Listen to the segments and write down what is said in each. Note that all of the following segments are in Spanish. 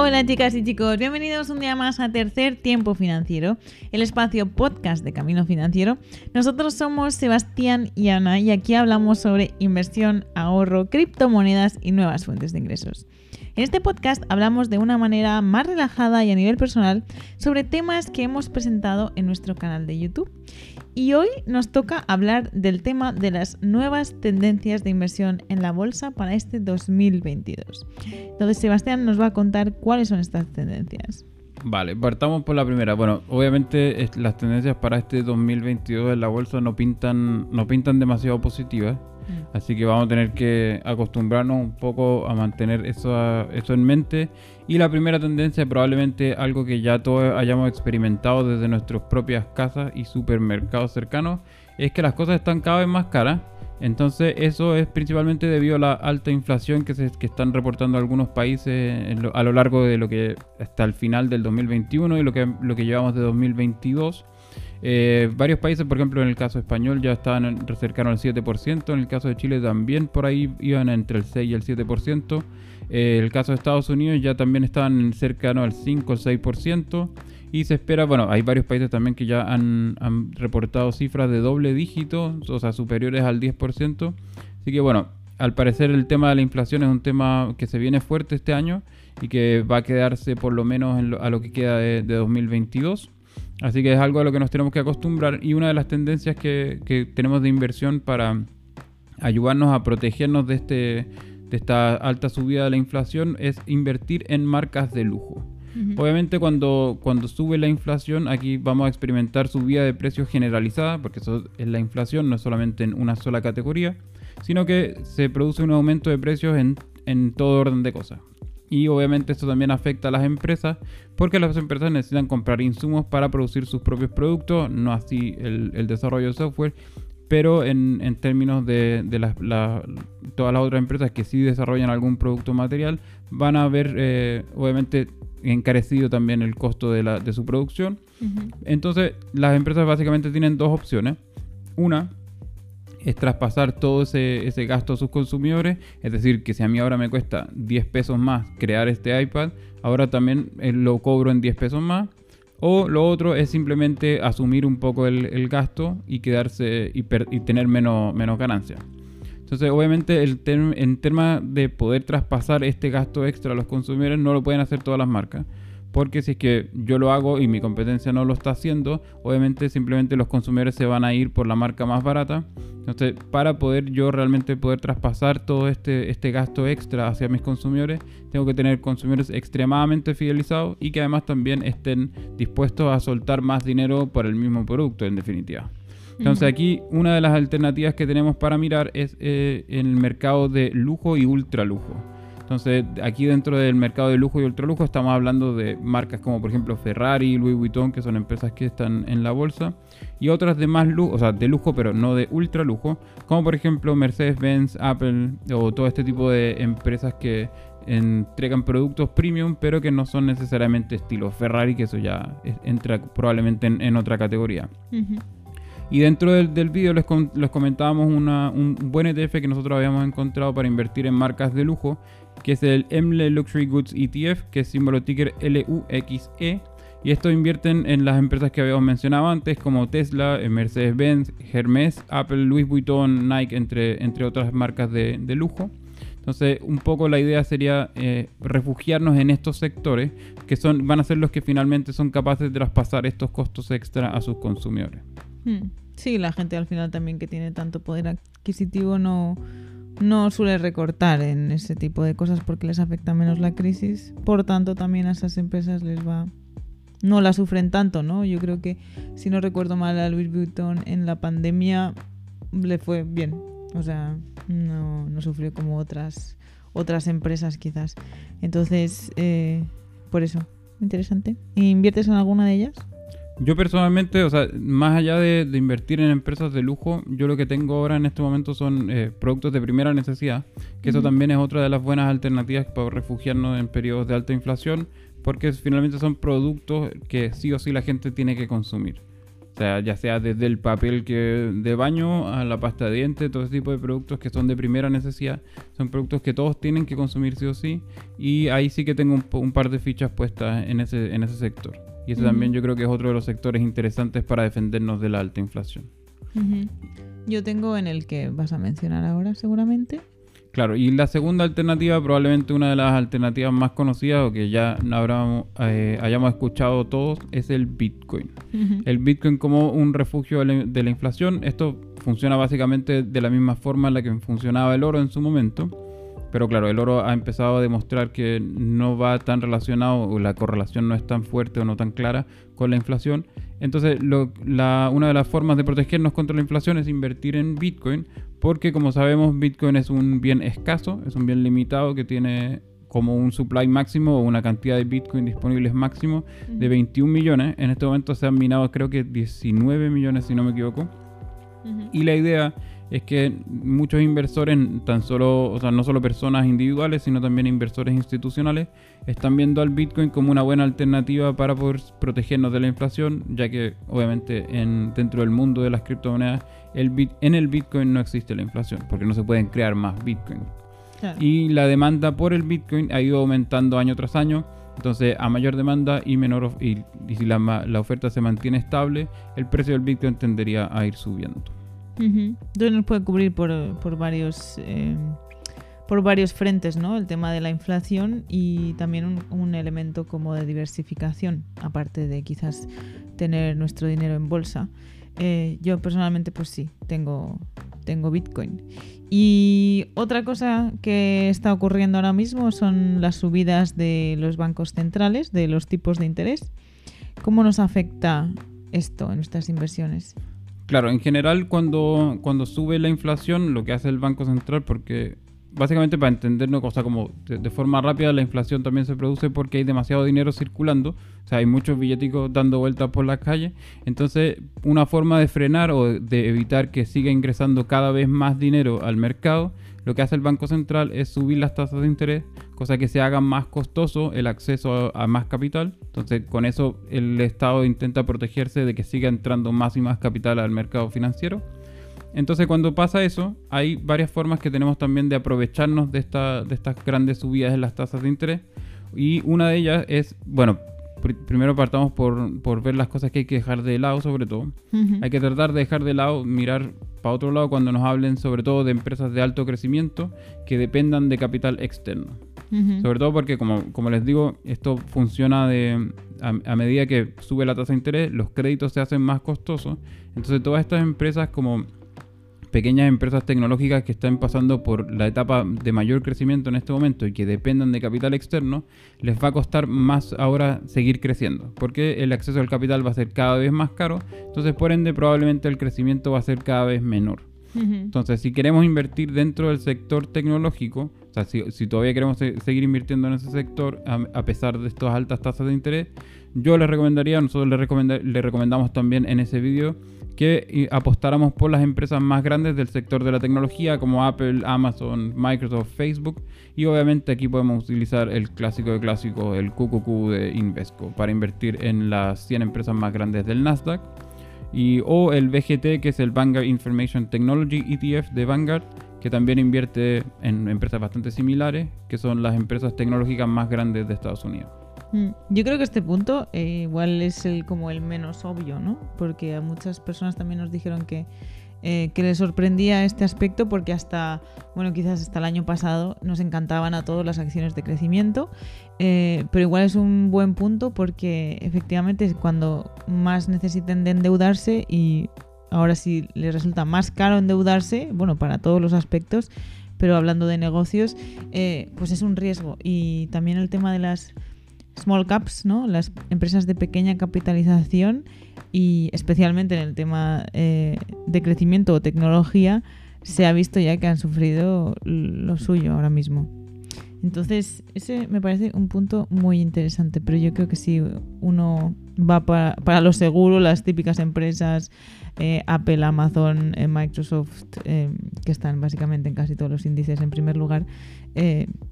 Hola chicas y chicos, bienvenidos un día más a Tercer Tiempo Financiero, el espacio podcast de Camino Financiero. Nosotros somos Sebastián y Ana y aquí hablamos sobre inversión, ahorro, criptomonedas y nuevas fuentes de ingresos. En este podcast hablamos de una manera más relajada y a nivel personal sobre temas que hemos presentado en nuestro canal de YouTube. Y hoy nos toca hablar del tema de las nuevas tendencias de inversión en la bolsa para este 2022. Entonces Sebastián nos va a contar cuáles son estas tendencias. Vale, partamos por la primera. Bueno, obviamente las tendencias para este 2022 en la bolsa no pintan, no pintan demasiado positivas. Mm. Así que vamos a tener que acostumbrarnos un poco a mantener eso, eso en mente. Y la primera tendencia, probablemente algo que ya todos hayamos experimentado desde nuestras propias casas y supermercados cercanos, es que las cosas están cada vez más caras. Entonces eso es principalmente debido a la alta inflación que, se, que están reportando algunos países a lo largo de lo que hasta el final del 2021 y lo que, lo que llevamos de 2022. Eh, varios países, por ejemplo, en el caso español ya estaban cercanos al 7%, en el caso de Chile también por ahí iban entre el 6 y el 7%, eh, el caso de Estados Unidos ya también estaban cercanos al 5 o 6%, y se espera, bueno, hay varios países también que ya han, reportado cifras de doble dígito, o sea, superiores al 10%, así que bueno, al parecer el tema de la inflación es un tema que se viene fuerte este año y que va a quedarse por lo menos a lo que queda de 2022. Así que es algo a lo que nos tenemos que acostumbrar y una de las tendencias que, tenemos de inversión para ayudarnos a protegernos de, este, de esta alta subida de la inflación es invertir en marcas de lujo. Obviamente cuando, cuando sube la inflación aquí vamos a experimentar subida de precios generalizada, porque eso es la inflación, no es solamente en una sola categoría, sino que se produce un aumento de precios en, en todo orden de cosas. Y obviamente esto también afecta a las empresas porque las empresas necesitan comprar insumos para producir sus propios productos, no así el, desarrollo de software. Pero en, términos de, las, todas las otras empresas que sí desarrollan algún producto material, van a ver eh, obviamente encarecido también el costo de, la, de su producción. Entonces las empresas básicamente tienen dos opciones. Una es traspasar todo ese, gasto a sus consumidores. Es decir, que si a mí ahora me cuesta 10 pesos más crear este iPad, ahora también eh, lo cobro en 10 pesos más. O lo otro es simplemente asumir un poco el, gasto y quedarse y, tener menos, menos ganancia. Entonces, obviamente, el en tema de poder traspasar este gasto extra a los consumidores, no lo pueden hacer todas las marcas. Porque si es que yo lo hago y mi competencia no lo está haciendo, obviamente simplemente los consumidores se van a ir por la marca más barata entonces, para poder yo realmente poder traspasar todo este, este gasto extra hacia mis consumidores, tengo que tener consumidores extremadamente fidelizados y que además también estén dispuestos a soltar más dinero por el mismo producto, en definitiva. Entonces aquí una de las alternativas que tenemos para mirar es eh, en el mercado de lujo y ultra lujo. Entonces, aquí dentro del mercado de lujo y ultralujo estamos hablando de marcas como por ejemplo Ferrari, Louis Vuitton, que son empresas que están en la bolsa, y otras de más lujo, o sea, de lujo, pero no de ultralujo, como por ejemplo Mercedes-Benz, Apple o todo este tipo de empresas que entregan productos premium, pero que no son necesariamente estilo Ferrari, que eso ya entra probablemente en, otra categoría. Y dentro del, del vídeo les, comentábamos un buen ETF que nosotros habíamos encontrado para invertir en marcas de lujo, que es el EMLE Luxury Goods ETF, que es símbolo ticker LUXE. Y esto invierten en las empresas que habíamos mencionado antes, como Tesla, Mercedes-Benz, Hermes, Apple, Louis Vuitton, Nike, entre, entre otras marcas de, lujo. Entonces, un poco la idea sería eh, refugiarnos en estos sectores que son, van a ser los que finalmente son capaces de traspasar estos costos extra a sus consumidores. Hmm. Sí, la gente al final también que tiene tanto poder adquisitivo no, no suele recortar en ese tipo de cosas porque les afecta menos la crisis. Por tanto, también a esas empresas les va... No la sufren tanto, ¿no? Yo creo que, si no recuerdo mal, a Louis Vuitton en la pandemia le fue bien. O sea, no, no sufrió como otras, otras empresas quizás. Entonces, eh, por eso, interesante. ¿Inviertes en alguna de ellas? Yo personalmente, o sea, más allá de, invertir en empresas de lujo, yo lo que tengo ahora en este momento son eh, productos de primera necesidad, que eso también es otra de las buenas alternativas para refugiarnos en periodos de alta inflación, porque finalmente son productos que sí o sí la gente tiene que consumir. O sea, ya sea desde el papel que de baño a la pasta de dientes, todo ese tipo de productos que son de primera necesidad, son productos que todos tienen que consumir sí o sí. Y ahí sí que tengo un, par de fichas puestas en ese, en ese sector. Y ese también yo creo que es otro de los sectores interesantes para defendernos de la alta inflación. Yo tengo en el que vas a mencionar ahora seguramente. Claro, y la segunda alternativa, probablemente una de las alternativas más conocidas o que ya eh, hayamos escuchado todos, es el Bitcoin. El Bitcoin como un refugio de la inflación. Esto funciona básicamente de la misma forma en la que funcionaba el oro en su momento. Pero claro, el oro ha empezado a demostrar que no va tan relacionado, o la correlación no es tan fuerte o no tan clara con la inflación. Entonces, una de las formas de protegernos contra la inflación es invertir en Bitcoin, porque como sabemos, Bitcoin es un bien escaso, es un bien limitado que tiene como un supply máximo o una cantidad de Bitcoin disponibles máximo de 21 millones. En este momento se han minado creo que 19 millones si no me equivoco. Y la idea es que muchos inversores, tan solo, o sea, no solo personas individuales, sino también inversores institucionales, están viendo al Bitcoin como una buena alternativa para poder protegernos de la inflación, ya que obviamente en, dentro del mundo de las criptomonedas, el en el Bitcoin no existe la inflación, porque no se pueden crear más Bitcoin. Y la demanda por el Bitcoin ha ido aumentando año tras año. Entonces, a mayor demanda y menor y, si la, la oferta se mantiene estable, el precio del Bitcoin tendería a ir subiendo. Entonces nos puede cubrir por, varios eh, por varios frentes, ¿no? El tema de la inflación y también un, elemento como de diversificación, aparte de quizás tener nuestro dinero en bolsa. Eh, yo personalmente, pues sí, tengo, tengo Bitcoin. Y otra cosa que está ocurriendo ahora mismo son las subidas de los bancos centrales, de los tipos de interés. ¿Cómo nos afecta esto en nuestras inversiones? Claro, en general cuando, cuando sube la inflación, lo que hace el Banco Central, porque básicamente para entendernos, cosa como de, forma rápida, la inflación también se produce porque hay demasiado dinero circulando, o sea, hay muchos billeticos dando vueltas por las calles, entonces una forma de frenar o de evitar que siga ingresando cada vez más dinero al mercado lo que hace el Banco Central es subir las tasas de interés, cosa que se haga más costoso el acceso a, más capital. Entonces, con eso el Estado intenta protegerse de que siga entrando más y más capital al mercado financiero. Entonces, cuando pasa eso, hay varias formas que tenemos también de aprovecharnos de, de estas grandes subidas en las tasas de interés. Y una de ellas es, bueno, primero partamos por, ver las cosas que hay que dejar de lado, sobre todo. Hay que tratar de dejar de lado, mirar para otro lado cuando nos hablen sobre todo de empresas de alto crecimiento que dependan de capital externo. Sobre todo porque, como, como, les digo, esto funciona de, a, medida que sube la tasa de interés, los créditos se hacen más costosos. Entonces todas estas empresas como pequeñas empresas tecnológicas que están pasando por la etapa de mayor crecimiento en este momento y que dependan de capital externo, les va a costar más ahora seguir creciendo, porque el acceso al capital va a ser cada vez más caro, entonces por ende probablemente el crecimiento va a ser cada vez menor. Entonces, si queremos invertir dentro del sector tecnológico, si, todavía queremos seguir invirtiendo en ese sector a, pesar de estas altas tasas de interés, yo les recomendaría, nosotros les, recomendamos también en ese vídeo que apostáramos por las empresas más grandes del sector de la tecnología como Apple, Amazon, Microsoft, Facebook y obviamente aquí podemos utilizar el clásico de clásicos, el QQQ de Invesco para invertir en las 100 empresas más grandes del Nasdaq y, o el VGT que es el Vanguard Information Technology ETF de Vanguard que también invierte en empresas bastante similares que son las empresas tecnológicas más grandes de Estados Unidos. Mm, yo creo que este punto eh, igual es el, como el menos obvio, ¿no? Porque a muchas personas también nos dijeron que, eh, que les sorprendía este aspecto porque hasta, bueno, quizás hasta el año pasado nos encantaban a todos las acciones de crecimiento, eh, pero igual es un buen punto porque efectivamente es cuando más necesiten de endeudarse y ahora sí les resulta más caro endeudarse, bueno, para todos los aspectos, pero hablando de negocios, pues es un riesgo. Y también el tema de las small caps, ¿no? las empresas de pequeña capitalización y especialmente en el tema eh, de crecimiento o tecnología se ha visto ya que han sufrido lo suyo ahora mismo. Entonces, ese me parece un punto muy interesante, pero yo creo que si uno va para, para lo seguro, las típicas empresas, eh, Apple, Amazon, eh, Microsoft, que están básicamente en casi todos los índices en primer lugar,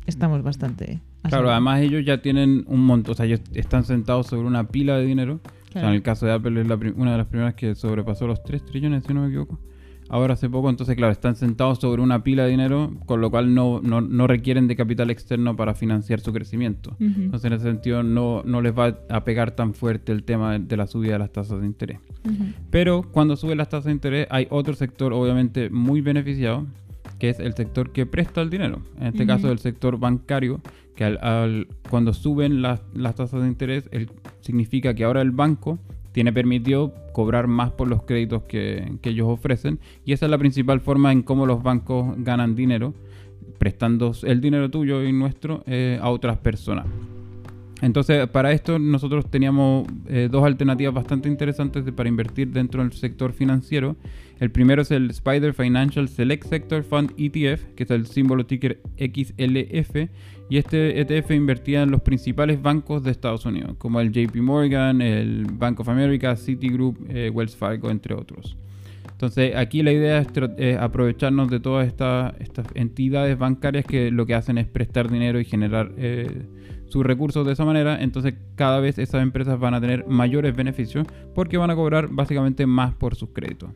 estamos bastante Claro, además ellos ya tienen un montón, o sea, ellos están sentados sobre una pila de dinero. O sea, en el caso de Apple es la una de las primeras que sobrepasó los 3 trillones, si no me equivoco. Ahora hace poco, entonces claro, están sentados sobre una pila de dinero, con lo cual no, no, no requieren de capital externo para financiar su crecimiento. Entonces en ese sentido no, no les va a pegar tan fuerte el tema de, la subida de las tasas de interés. Pero cuando suben las tasas de interés hay otro sector obviamente muy beneficiado, que es el sector que presta el dinero. En este caso el sector bancario, que al, al- cuando suben las, las tasas de interés el- significa que ahora el banco tiene permitido cobrar más por los créditos que, ellos ofrecen. Y esa es la principal forma en cómo los bancos ganan dinero, prestando el dinero tuyo y nuestro eh, a otras personas. Entonces, para esto nosotros teníamos eh, dos alternativas bastante interesantes de- para invertir dentro del sector financiero. El primero es el Spider Financial Select Sector Fund ETF, que es el símbolo ticker XLF. Y este ETF invertía en los principales bancos de Estados Unidos, como el JP Morgan, el Bank of America, Citigroup, eh, Wells Fargo, entre otros. Entonces, aquí la idea es aprovecharnos de todas estas, estas entidades bancarias que lo que hacen es prestar dinero y generar eh, sus recursos de esa manera. Entonces, cada vez esas empresas van a tener mayores beneficios porque van a cobrar básicamente más por sus créditos.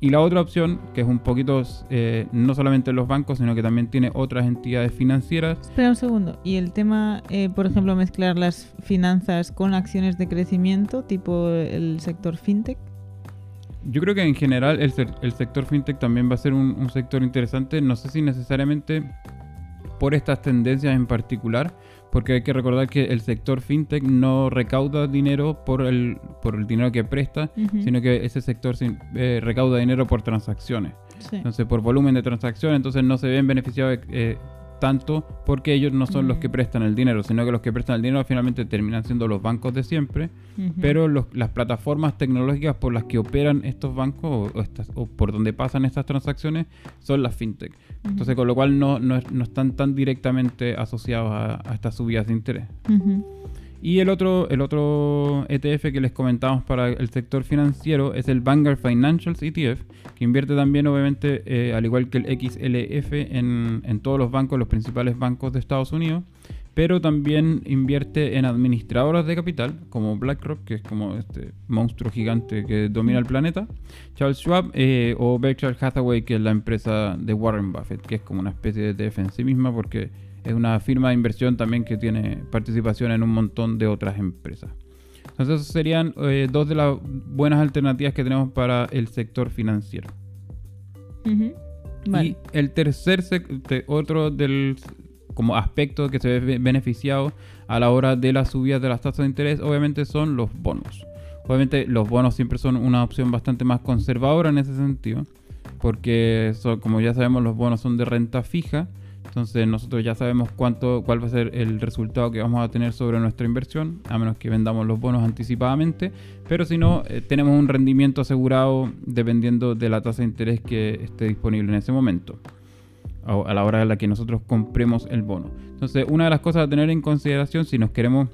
Y la otra opción, que es un poquito eh, no solamente los bancos, sino que también tiene otras entidades financieras, Espera un segundo. ¿Y el tema, eh, por ejemplo, mezclar las finanzas con acciones de crecimiento, tipo el sector fintech? Yo creo que en general el, sector fintech también va a ser un, un sector interesante. No sé si necesariamente por estas tendencias en particular, porque hay que recordar que el sector fintech no recauda dinero por el, por el dinero que presta, sino que ese sector sin- eh, recauda dinero por transacciones. Sí. Entonces, por volumen de transacciones, entonces no se ven beneficiados eh, tanto porque ellos no son los que prestan el dinero, sino que los que prestan el dinero finalmente terminan siendo los bancos de siempre pero los- las plataformas tecnológicas por las que operan estos bancos o, o estas- o por donde pasan estas transacciones son las fintech. Entonces, con lo cual no, no es- no están tan directamente asociados a, a estas subidas de interés. Y el otro, el otro ETF que les comentamos para el sector financiero es el Vanguard Financials ETF, que invierte también, obviamente, eh, al igual que el XLF, en, en todos los bancos, los principales bancos de Estados Unidos, pero también invierte en administradoras de capital, como BlackRock, que es como este monstruo gigante que domina el planeta, Charles Schwab, eh, o Berkshire Hathaway, que es la empresa de Warren Buffett, que es como una especie de ETF en sí misma, porque es una firma de inversión también que tiene participación en un montón de otras empresas. Entonces, esas serían eh, dos de las buenas alternativas que tenemos para el sector financiero. Vale. Y el tercer otro del como aspecto que se ve be- beneficiado a la hora de las subidas de las tasas de interés, obviamente son los bonos. Obviamente los bonos siempre son una opción bastante más conservadora en ese sentido, porque son- como ya sabemos los bonos son de renta fija, entonces nosotros ya sabemos cuánto cuál va a ser el resultado que vamos a tener sobre nuestra inversión, a menos que vendamos los bonos anticipadamente, pero si no eh, tenemos un rendimiento asegurado dependiendo de la tasa de interés que esté disponible en ese momento a la hora en la que nosotros compremos el bono. Entonces, una de las cosas a tener en consideración si nos queremos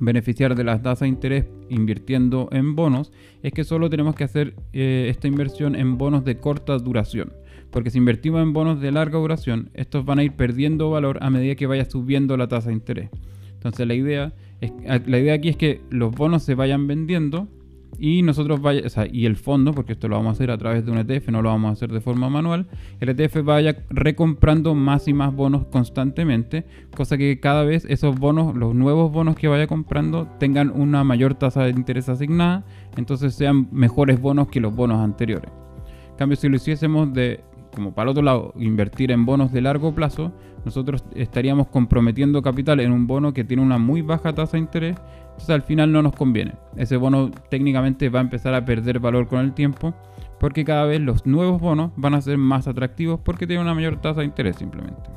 beneficiar de las tasas de interés invirtiendo en bonos es que solo tenemos que hacer eh, esta inversión en bonos de corta duración. Porque si invertimos en bonos de larga duración, estos van a ir perdiendo valor a medida que vaya subiendo la tasa de interés. Entonces la idea, es, la idea aquí es que los bonos se vayan vendiendo y nosotros vaya, o sea, y el fondo, porque esto lo vamos a hacer a través de un ETF, no lo vamos a hacer de forma manual, el ETF vaya recomprando más y más bonos constantemente, cosa que cada vez esos bonos, los nuevos bonos que vaya comprando, tengan una mayor tasa de interés asignada, entonces sean mejores bonos que los bonos anteriores. En cambio, si lo hiciésemos de, como para el otro lado, invertir en bonos de largo plazo, nosotros estaríamos comprometiendo capital en un bono que tiene una muy baja tasa de interés, entonces al final no nos conviene. Ese bono técnicamente va a empezar a perder valor con el tiempo, porque cada vez los nuevos bonos van a ser más atractivos porque tienen una mayor tasa de interés simplemente.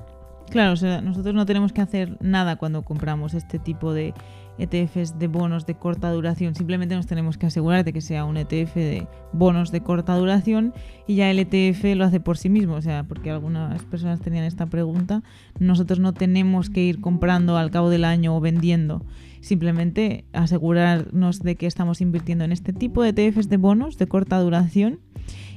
Claro, o sea, nosotros no tenemos que hacer nada cuando compramos este tipo de ETFs de bonos de corta duración. Simplemente nos tenemos que asegurar de que sea un ETF de bonos de corta duración y ya el ETF lo hace por sí mismo. O sea, porque algunas personas tenían esta pregunta. Nosotros no tenemos que ir comprando al cabo del año o vendiendo. Simplemente asegurarnos de que estamos invirtiendo en este tipo de ETFs de bonos de corta duración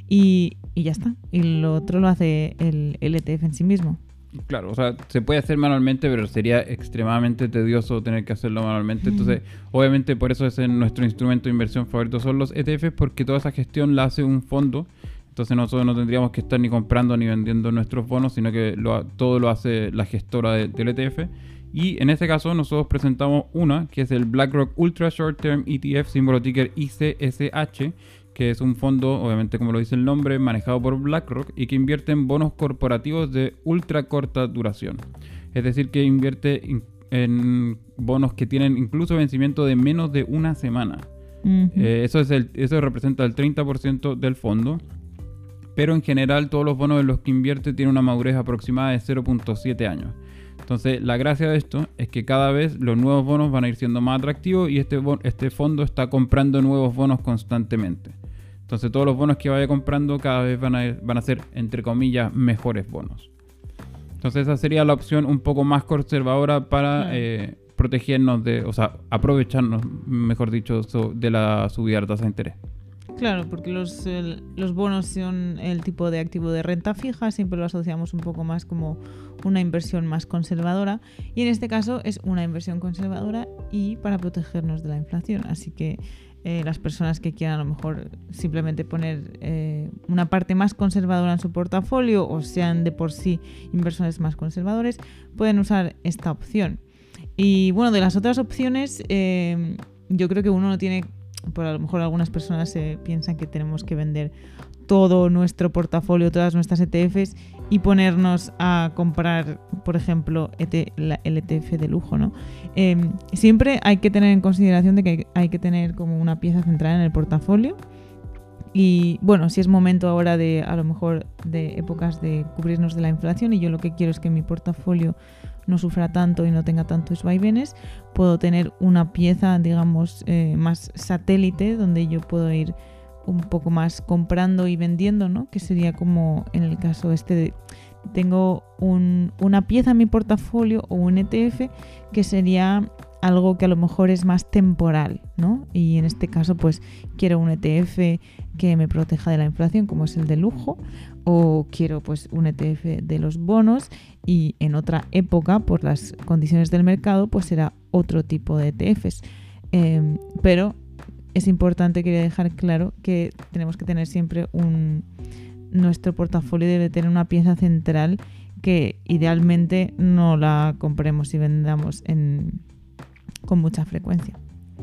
y, ya está. Y lo otro lo hace el, el ETF en sí mismo. Claro, o sea, se puede hacer manualmente, pero sería extremadamente tedioso tener que hacerlo manualmente. Entonces, obviamente por eso es nuestro instrumento de inversión favorito son los ETFs, porque toda esa gestión la hace un fondo. Entonces nosotros no tendríamos que estar ni comprando ni vendiendo nuestros bonos, sino que todo lo hace la gestora del ETF. Y en este caso nosotros presentamos una, que es el BlackRock Ultra Short Term ETF, símbolo ticker ICSH, que es un fondo, obviamente como lo dice el nombre, manejado por BlackRock y que invierte en bonos corporativos de ultra corta duración. Es decir, que invierte en bonos que tienen incluso vencimiento de menos de una semana. Eh, eso, es el, eso representa el 30% del fondo. Pero en general todos los bonos en los que invierte tienen una madurez aproximada de 0.7 años. Entonces, la gracia de esto es que cada vez los nuevos bonos van a ir siendo más atractivos y este, este fondo está comprando nuevos bonos constantemente. Entonces, todos los bonos que vaya comprando cada vez van a, van a ser, entre comillas, mejores bonos. Entonces, esa sería la opción un poco más conservadora para eh, protegernos de, o sea, aprovecharnos, mejor dicho, de la subida de tasa de interés. Claro, porque los, los bonos son el tipo de activo de renta fija, siempre lo asociamos un poco más como una inversión más conservadora y en este caso es una inversión conservadora y para protegernos de la inflación. Así que eh, las personas que quieran a lo mejor simplemente poner eh, una parte más conservadora en su portafolio o sean de por sí inversores más conservadores, pueden usar esta opción. Y bueno, de las otras opciones, eh, yo creo que uno no tiene por a lo mejor algunas personas piensan que tenemos que vender todo nuestro portafolio, todas nuestras ETFs y ponernos a comprar, por ejemplo, el ETF de lujo, ¿no? Em, siempre hay que tener en consideración de que hay, que tener como una pieza central en el portafolio y bueno, si es momento ahora de a lo mejor de épocas de cubrirnos de la inflación y yo lo que quiero es que mi portafolio no sufra tanto y no tenga tantos vaivenes, puedo tener una pieza, digamos, eh, más satélite donde yo puedo ir un poco más comprando y vendiendo, ¿no? Que sería como en el caso este de tengo una pieza en mi portafolio o un ETF que sería algo que a lo mejor es más temporal, ¿no? Y en este caso, pues quiero un ETF que me proteja de la inflación, como es el de lujo, o quiero pues un ETF de los bonos y en otra época, por las condiciones del mercado, pues será otro tipo de ETFs. Em, pero es importante, quería dejar claro que tenemos que tener siempre un... Nuestro portafolio debe tener una pieza central que idealmente no la compremos y vendamos en, con mucha frecuencia.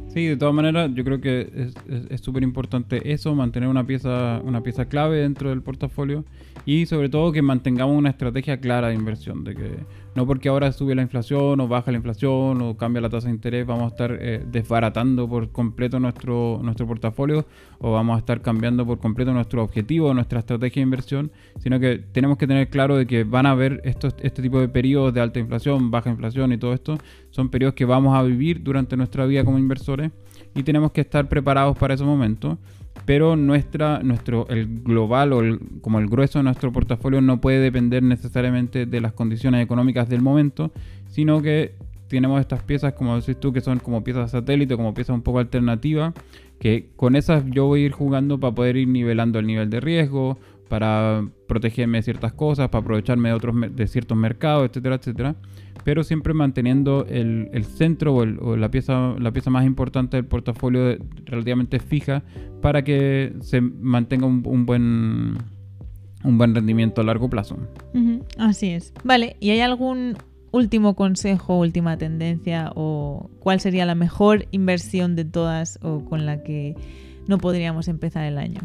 Sí, de todas maneras, yo creo que es súper importante eso, mantener una pieza, una pieza clave dentro del portafolio y sobre todo que mantengamos una estrategia clara de inversión, de que no porque ahora sube la inflación o baja la inflación o cambia la tasa de interés vamos a estar eh, desbaratando por completo nuestro, nuestro portafolio o vamos a estar cambiando por completo nuestro objetivo, nuestra estrategia de inversión, sino que tenemos que tener claro de que van a haber estos, este tipo de periodos de alta inflación, baja inflación y todo esto, son periodos que vamos a vivir durante nuestra vida como inversores y tenemos que estar preparados para esos momentos pero nuestra, nuestro, el global o como el grueso de nuestro portafolio no puede depender necesariamente de las condiciones económicas del momento, sino que tenemos estas piezas, como decís tú, que son como piezas satélite, como piezas un poco alternativas, que con esas yo voy a ir jugando para poder ir nivelando el nivel de riesgo, para protegerme de ciertas cosas, para aprovecharme de otros de ciertos mercados, etcétera, etcétera pero siempre manteniendo el, centro o, la, pieza, la pieza más importante del portafolio relativamente fija para que se mantenga un, buen un buen rendimiento a largo plazo. Así es. Vale, ¿y hay algún último consejo, última tendencia o cuál sería la mejor inversión de todas o con la que no podríamos empezar el año?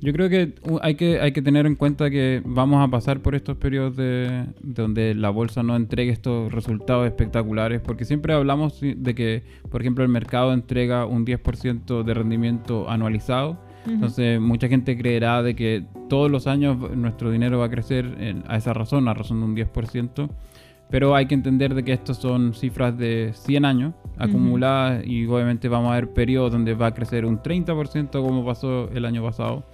Yo creo que hay, que hay que tener en cuenta que vamos a pasar por estos periodos de, donde la bolsa no entregue estos resultados espectaculares, porque siempre hablamos de que, por ejemplo, el mercado entrega un 10% de rendimiento anualizado. Entonces, mucha gente creerá de que todos los años nuestro dinero va a crecer a esa razón, a razón de un 10%. Pero hay que entender de que estos son cifras de 100 años acumuladas y obviamente vamos a ver periodos donde va a crecer un 30% como pasó el año pasado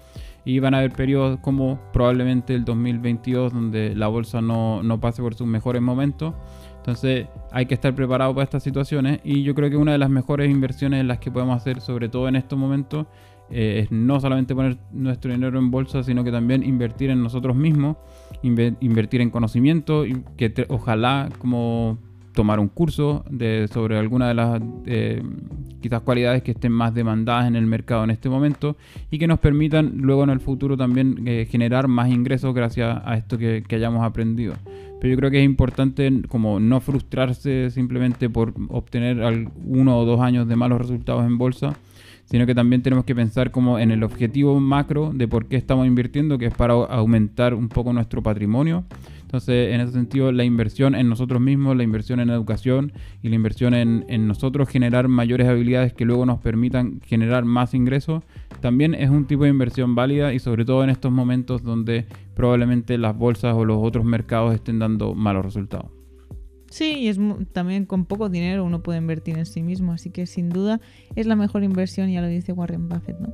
y van a haber periodos como probablemente el 2022 donde la bolsa no, no pase por sus mejores momentos. Entonces hay que estar preparado para estas situaciones y yo creo que una de las mejores inversiones en las que podemos hacer, sobre todo en estos momentos, eh, es no solamente poner nuestro dinero en bolsa, sino que también invertir en nosotros mismos, invertir en conocimiento, y que ojalá como tomar un curso de, sobre alguna de las eh, quizás cualidades que estén más demandadas en el mercado en este momento y que nos permitan luego en el futuro también eh, generar más ingresos gracias a esto que, que, hayamos aprendido. Pero yo creo que es importante como no frustrarse simplemente por obtener uno o dos años de malos resultados en bolsa, sino que también tenemos que pensar como en el objetivo macro de por qué estamos invirtiendo, que es para aumentar un poco nuestro patrimonio entonces, en ese sentido, la inversión en nosotros mismos, la inversión en educación y la inversión en, nosotros generar mayores habilidades que luego nos permitan generar más ingresos, también es un tipo de inversión válida y sobre todo en estos momentos donde probablemente las bolsas o los otros mercados estén dando malos resultados. Sí, y es también con poco dinero uno puede invertir en sí mismo, así que sin duda es la mejor inversión, ya lo dice Warren Buffett, ¿no?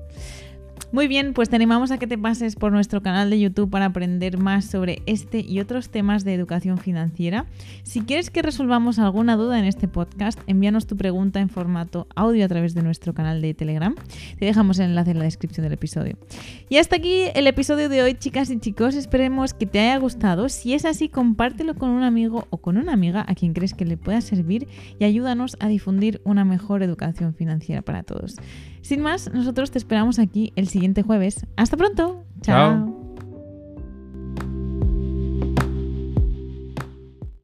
Muy bien, pues te animamos a que te pases por nuestro canal de YouTube para aprender más sobre este y otros temas de educación financiera. Si quieres que resolvamos alguna duda en este podcast, envíanos tu pregunta en formato audio a través de nuestro canal de Telegram. Te dejamos el enlace en la descripción del episodio. Y hasta aquí el episodio de hoy, chicas y chicos. Esperemos que te haya gustado. Si es así, compártelo con un amigo o con una amiga a quien crees que le pueda servir y ayúdanos a difundir una mejor educación financiera para todos. Sin más, nosotros te esperamos aquí el siguiente jueves. Hasta pronto. Chao.